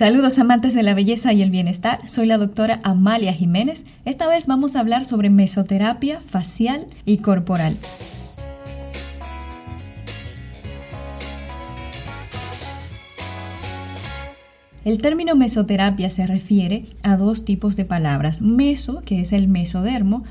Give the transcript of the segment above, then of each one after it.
Saludos amantes de la belleza y el bienestar, soy la doctora Amalia Jiménez. Esta vez vamos a hablar sobre mesoterapia facial y corporal. El término mesoterapia se refiere a dos tipos de palabras. Meso, que es el mesodermo,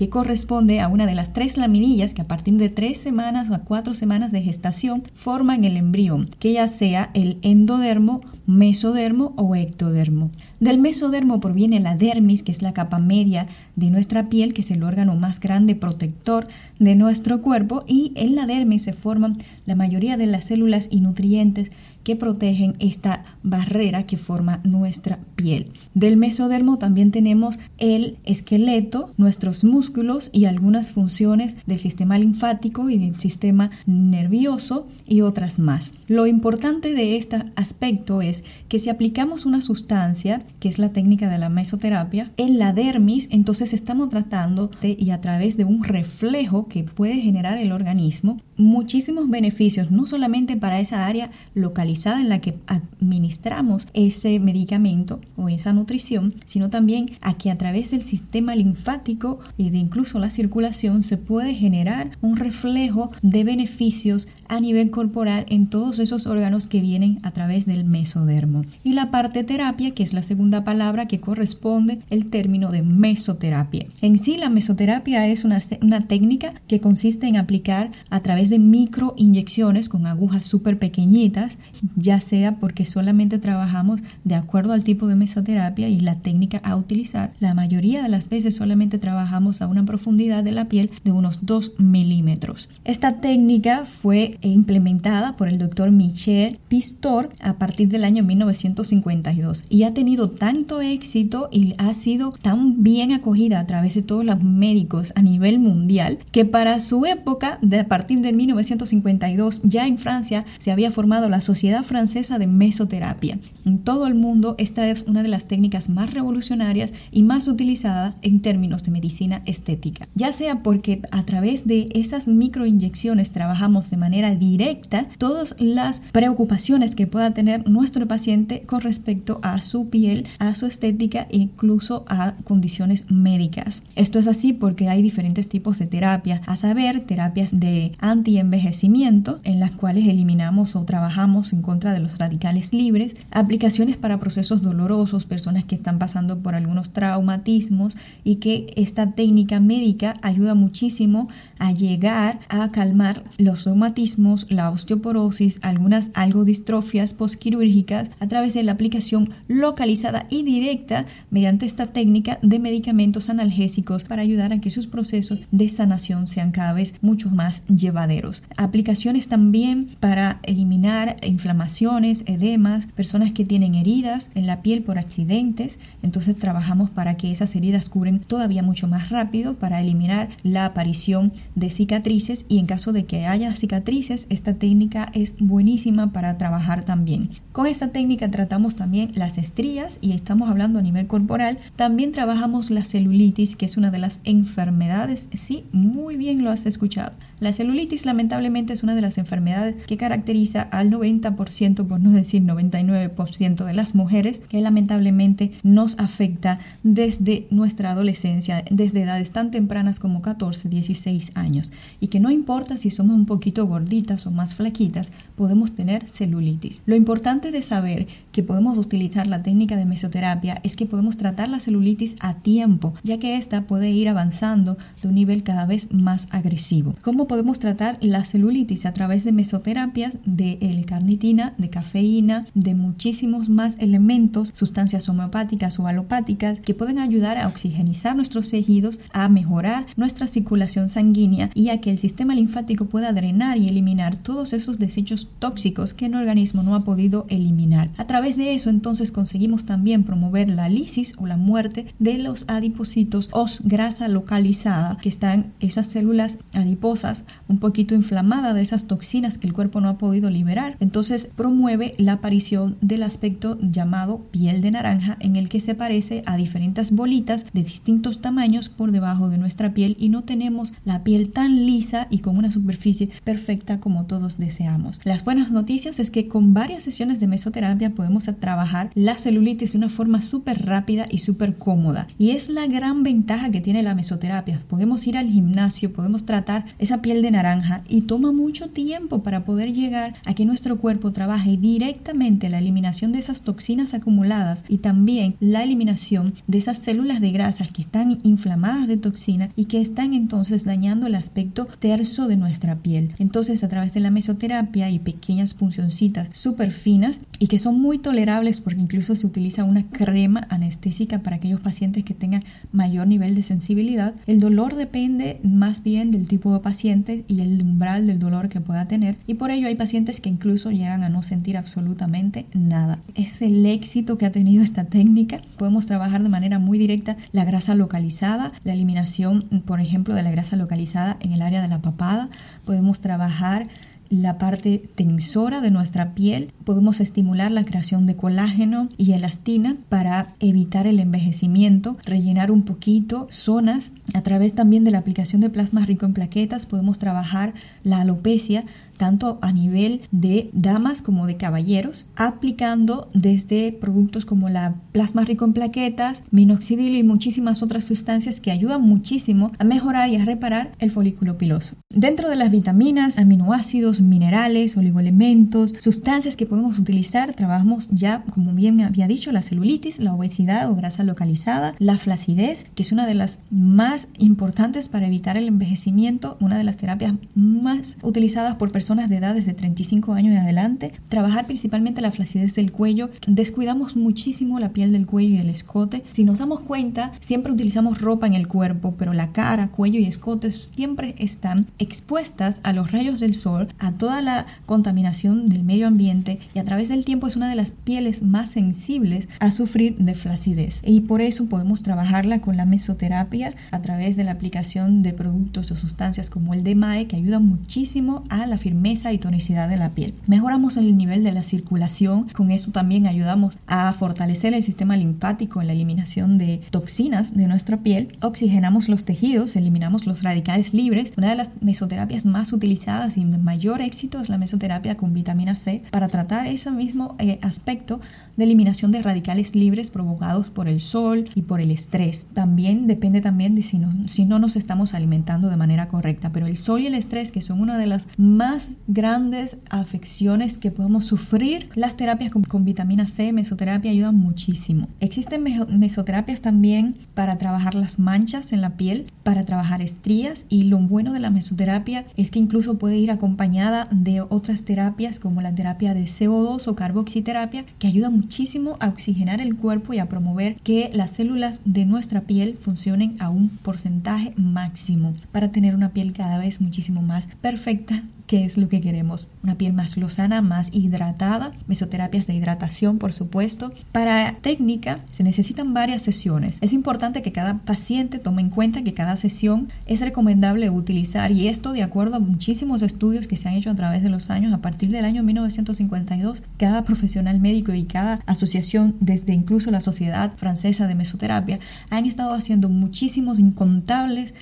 que corresponde a una de las tres laminillas que a partir de tres semanas a cuatro semanas de gestación forman el embrión, que ya sea el endodermo, mesodermo o ectodermo. Del mesodermo proviene la dermis, que es la capa media de nuestra piel, que es el órgano más grande protector de nuestro cuerpo, y en la dermis se forman la mayoría de las células y nutrientes que protegen esta barrera que forma nuestra piel. Del mesodermo también tenemos el esqueleto, nuestros músculos y algunas funciones del sistema linfático y del sistema nervioso y otras más. Lo importante de este aspecto es que si aplicamos una sustancia, que es la técnica de la mesoterapia, en la dermis, entonces estamos tratando de, y a través de un reflejo que puede generar el organismo, muchísimos beneficios, no solamente para esa área localizada en la que administramos ese medicamento o esa nutrición, sino también a que a través del sistema linfático y de incluso la circulación se puede generar un reflejo de beneficios a nivel corporal en todos esos órganos que vienen a través del mesodermo. Y la parte terapia, que es la segunda palabra que corresponde el término de mesoterapia. En sí, la mesoterapia es una, una técnica que consiste en aplicar a través de microinyecciones con agujas súper pequeñitas, ya sea porque solamente trabajamos de acuerdo al tipo de mesoterapia y la técnica a utilizar. La mayoría de las veces solamente trabajamos a una profundidad de la piel de unos 2 milímetros. Esta técnica fue implementada por el doctor Michel Pistor a partir del año 1952 y ha tenido tanto éxito y ha sido tan bien acogida a través de todos los médicos a nivel mundial que para su época, de a partir de 1952, ya en Francia se había formado la Sociedad Francesa de Mesoterapia. En todo el mundo, esta es una de las técnicas más revolucionarias y más utilizada en términos de medicina estética, ya sea porque a través de esas microinyecciones trabajamos de manera directa todas las preocupaciones que pueda tener nuestro paciente con respecto a su piel, a su estética e incluso a condiciones médicas. Esto es así porque hay diferentes tipos de terapia, a saber, terapias de anti-envejecimiento en las cuales eliminamos o trabajamos en contra de los radicales libres, aplicaciones para procesos dolorosos, personas que están pasando por algunos traumatismos y que esta técnica médica ayuda muchísimo a llegar a calmar los reumatismos la osteoporosis, algunas algodistrofias postquirúrgicas a través de la aplicación localizada y directa mediante esta técnica de medicamentos analgésicos para ayudar a que sus procesos de sanación sean cada vez mucho más llevaderos. Aplicaciones también para eliminar inflamaciones, edemas, personas que tienen heridas en la piel por accidentes, entonces trabajamos para que esas heridas curen todavía mucho más rápido para eliminar la aparición de cicatrices y en caso de que haya cicatrices esta técnica es buenísima para trabajar también. Con esta técnica tratamos también las estrías y estamos hablando a nivel corporal. También trabajamos la celulitis, que es una de las enfermedades. Sí, muy bien lo has escuchado. La celulitis lamentablemente es una de las enfermedades que caracteriza al 90%, por no decir 99% de las mujeres, que lamentablemente nos afecta desde nuestra adolescencia, desde edades tan tempranas como 14, 16 años. Y que no importa si somos un poquito gorditas o más flaquitas, podemos tener celulitis. Lo importante de saber que podemos utilizar la técnica de mesoterapia es que podemos tratar la celulitis a tiempo, ya que esta puede ir avanzando de un nivel cada vez más agresivo. ¿Cómo podemos tratar la celulitis? A través de mesoterapias de L-carnitina, de cafeína, de muchísimos más elementos, sustancias homeopáticas o alopáticas que pueden ayudar a oxigenizar nuestros tejidos, a mejorar nuestra circulación sanguínea y a que el sistema linfático pueda drenar y eliminar todos esos desechos tóxicos que el organismo no ha podido eliminar. A través de eso entonces conseguimos también promover la lisis o la muerte de los adipocitos o grasa localizada, que están esas células adiposas un poquito inflamadas de esas toxinas que el cuerpo no ha podido liberar. Entonces promueve la aparición del aspecto llamado piel de naranja en el que se parece a diferentes bolitas de distintos tamaños por debajo de nuestra piel y no tenemos la piel tan lisa y con una superficie perfecta como todos deseamos. Las buenas noticias es que con varias sesiones de mesoterapia podemos podemos trabajar la celulitis de una forma súper rápida y súper cómoda. Y es la gran ventaja que tiene la mesoterapia. Podemos ir al gimnasio, podemos tratar esa piel de naranja y toma mucho tiempo para poder llegar a que nuestro cuerpo trabaje directamente la eliminación de esas toxinas acumuladas y también la eliminación de esas células de grasas que están inflamadas de toxina y que están entonces dañando el aspecto terso de nuestra piel. Entonces a través de la mesoterapia y pequeñas puncioncitas súper finas y que son muy tolerables porque incluso se utiliza una crema anestésica para aquellos pacientes que tengan mayor nivel de sensibilidad. El dolor depende más bien del tipo de paciente y el umbral del dolor que pueda tener y por ello hay pacientes que incluso llegan a no sentir absolutamente nada. Es el éxito que ha tenido esta técnica. Podemos trabajar de manera muy directa la grasa localizada, la eliminación, por ejemplo, de la grasa localizada en el área de la papada. Podemos trabajar la parte tensora de nuestra piel, podemos estimular la creación de colágeno y elastina para evitar el envejecimiento, rellenar un poquito zonas. A través también de la aplicación de plasma rico en plaquetas podemos trabajar la alopecia tanto a nivel de damas como de caballeros, aplicando desde productos como la plasma rico en plaquetas, minoxidil y muchísimas otras sustancias que ayudan muchísimo a mejorar y a reparar el folículo piloso. Dentro de las vitaminas, aminoácidos, minerales, oligoelementos, sustancias que podemos utilizar, trabajamos ya, como bien había dicho, la celulitis, la obesidad o grasa localizada, la flacidez, que es una de las más importantes para evitar el envejecimiento, una de las terapias más utilizadas por personas de edad desde 35 años en adelante, trabajar principalmente la flacidez del cuello, descuidamos muchísimo la piel del cuello y del escote. Si nos damos cuenta, siempre utilizamos ropa en el cuerpo, pero la cara, cuello y escote siempre están expuestas a los rayos del sol, a toda la contaminación del medio ambiente y a través del tiempo es una de las pieles más sensibles a sufrir de flacidez. Y por eso podemos trabajarla con la mesoterapia a través de la aplicación de productos o sustancias como el DMAE que ayuda muchísimo a la firmeza y tonicidad de la piel. Mejoramos el nivel de la circulación, con eso también ayudamos a fortalecer el sistema linfático en la eliminación de toxinas de nuestra piel, oxigenamos los tejidos, eliminamos los radicales libres. Una de las mesoterapias más utilizadas y de mayor éxito es la mesoterapia con vitamina C para tratar ese mismo eh, aspecto de eliminación de radicales libres provocados por el sol y por el estrés. También depende también de si no, si no nos estamos alimentando de manera correcta, pero el sol y el estrés, que son una de las más grandes afecciones que podemos sufrir, las terapias con, con vitamina C, mesoterapia, ayudan muchísimo. Existen mesoterapias también para trabajar las manchas en la piel, para trabajar estrías y lo bueno de la mesoterapia es que incluso puede ir acompañada de otras terapias como la terapia de CO2 o carboxiterapia que ayuda muchísimo muchísimo a oxigenar el cuerpo y a promover que las células de nuestra piel funcionen a un porcentaje máximo para tener una piel cada vez muchísimo más perfecta qué es lo que queremos. Una piel más lozana, más hidratada, mesoterapias de hidratación, por supuesto. Para técnica se necesitan varias sesiones. Es importante que cada paciente tome en cuenta que cada sesión es recomendable utilizar y esto de acuerdo a muchísimos estudios que se han hecho a través de los años. A partir del año 1952, cada profesional médico y cada asociación, desde incluso la Sociedad Francesa de Mesoterapia, han estado haciendo muchísimos incontables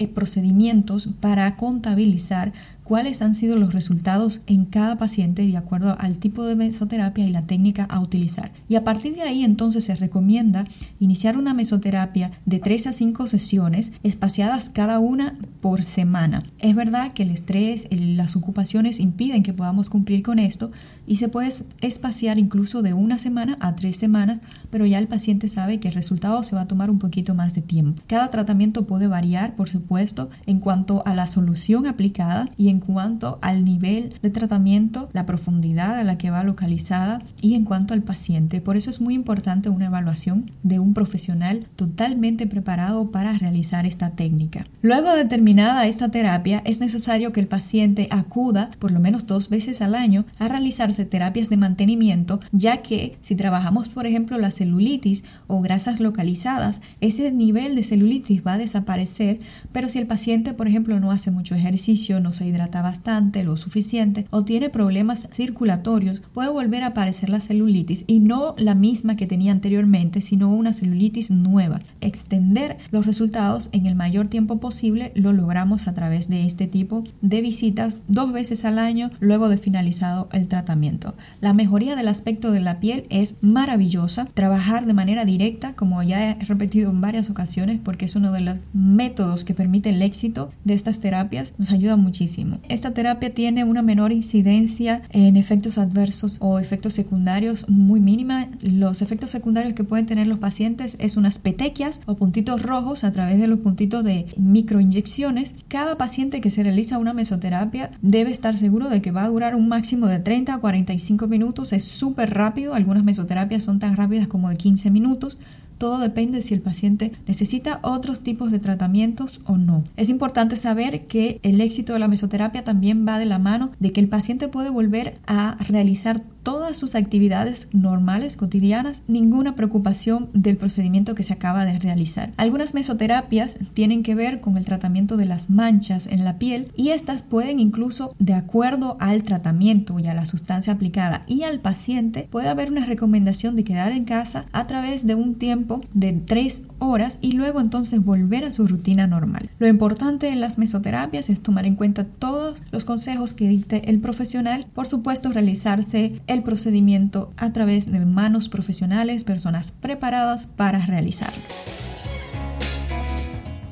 eh, procedimientos para contabilizar cuáles han sido los resultados en cada paciente de acuerdo al tipo de mesoterapia y la técnica a utilizar. Y a partir de ahí entonces se recomienda iniciar una mesoterapia de 3 a 5 sesiones espaciadas cada una por semana. Es verdad que el estrés, las ocupaciones impiden que podamos cumplir con esto y se puede espaciar incluso de una semana a tres semanas, pero ya el paciente sabe que el resultado se va a tomar un poquito más de tiempo. Cada tratamiento puede variar, por supuesto, en cuanto a la solución aplicada y en cuanto al nivel de tratamiento, la profundidad a la que va localizada y en cuanto al paciente. Por eso es muy importante una evaluación de un profesional totalmente preparado para realizar esta técnica. Luego de terminada esta terapia, es necesario que el paciente acuda por lo menos dos veces al año a realizarse terapias de mantenimiento, ya que si trabajamos, por ejemplo, la celulitis o grasas localizadas, ese nivel de celulitis va a desaparecer, pero si el paciente, por ejemplo, no hace mucho ejercicio, no se hidrata, hidrata bastante, lo suficiente o tiene problemas circulatorios, puede volver a aparecer la celulitis y no la misma que tenía anteriormente, sino una celulitis nueva. Extender los resultados en el mayor tiempo posible lo logramos a través de este tipo de visitas dos veces al año luego de finalizado el tratamiento. La mejoría del aspecto de la piel es maravillosa. Trabajar de manera directa, como ya he repetido en varias ocasiones, porque es uno de los métodos que permite el éxito de estas terapias, nos ayuda muchísimo. Esta terapia tiene una menor incidencia en efectos adversos o efectos secundarios muy mínima. Los efectos secundarios que pueden tener los pacientes es unas petequias o puntitos rojos a través de los puntitos de microinyecciones. Cada paciente que se realiza una mesoterapia debe estar seguro de que va a durar un máximo de 30 a 45 minutos. Es súper rápido. Algunas mesoterapias son tan rápidas como de 15 minutos. Todo depende si el paciente necesita otros tipos de tratamientos o no. Es importante saber que el éxito de la mesoterapia también va de la mano de que el paciente puede volver a realizar todas sus actividades normales, cotidianas, ninguna preocupación del procedimiento que se acaba de realizar. Algunas mesoterapias tienen que ver con el tratamiento de las manchas en la piel y estas pueden incluso, de acuerdo al tratamiento y a la sustancia aplicada y al paciente, puede haber una recomendación de quedar en casa a través de un tiempo de tres horas y luego entonces volver a su rutina normal. Lo importante en las mesoterapias es tomar en cuenta todos los consejos que dicte el profesional, por supuesto realizarse el procedimiento a través de manos profesionales, personas preparadas para realizarlo.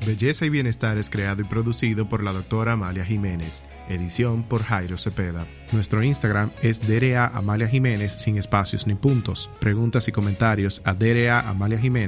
Belleza y Bienestar es creado y producido por la doctora Amalia Jiménez, edición por Jairo Cepeda. Nuestro Instagram es DRA Amalia Jiménez sin espacios ni puntos. Preguntas y comentarios a gmail.com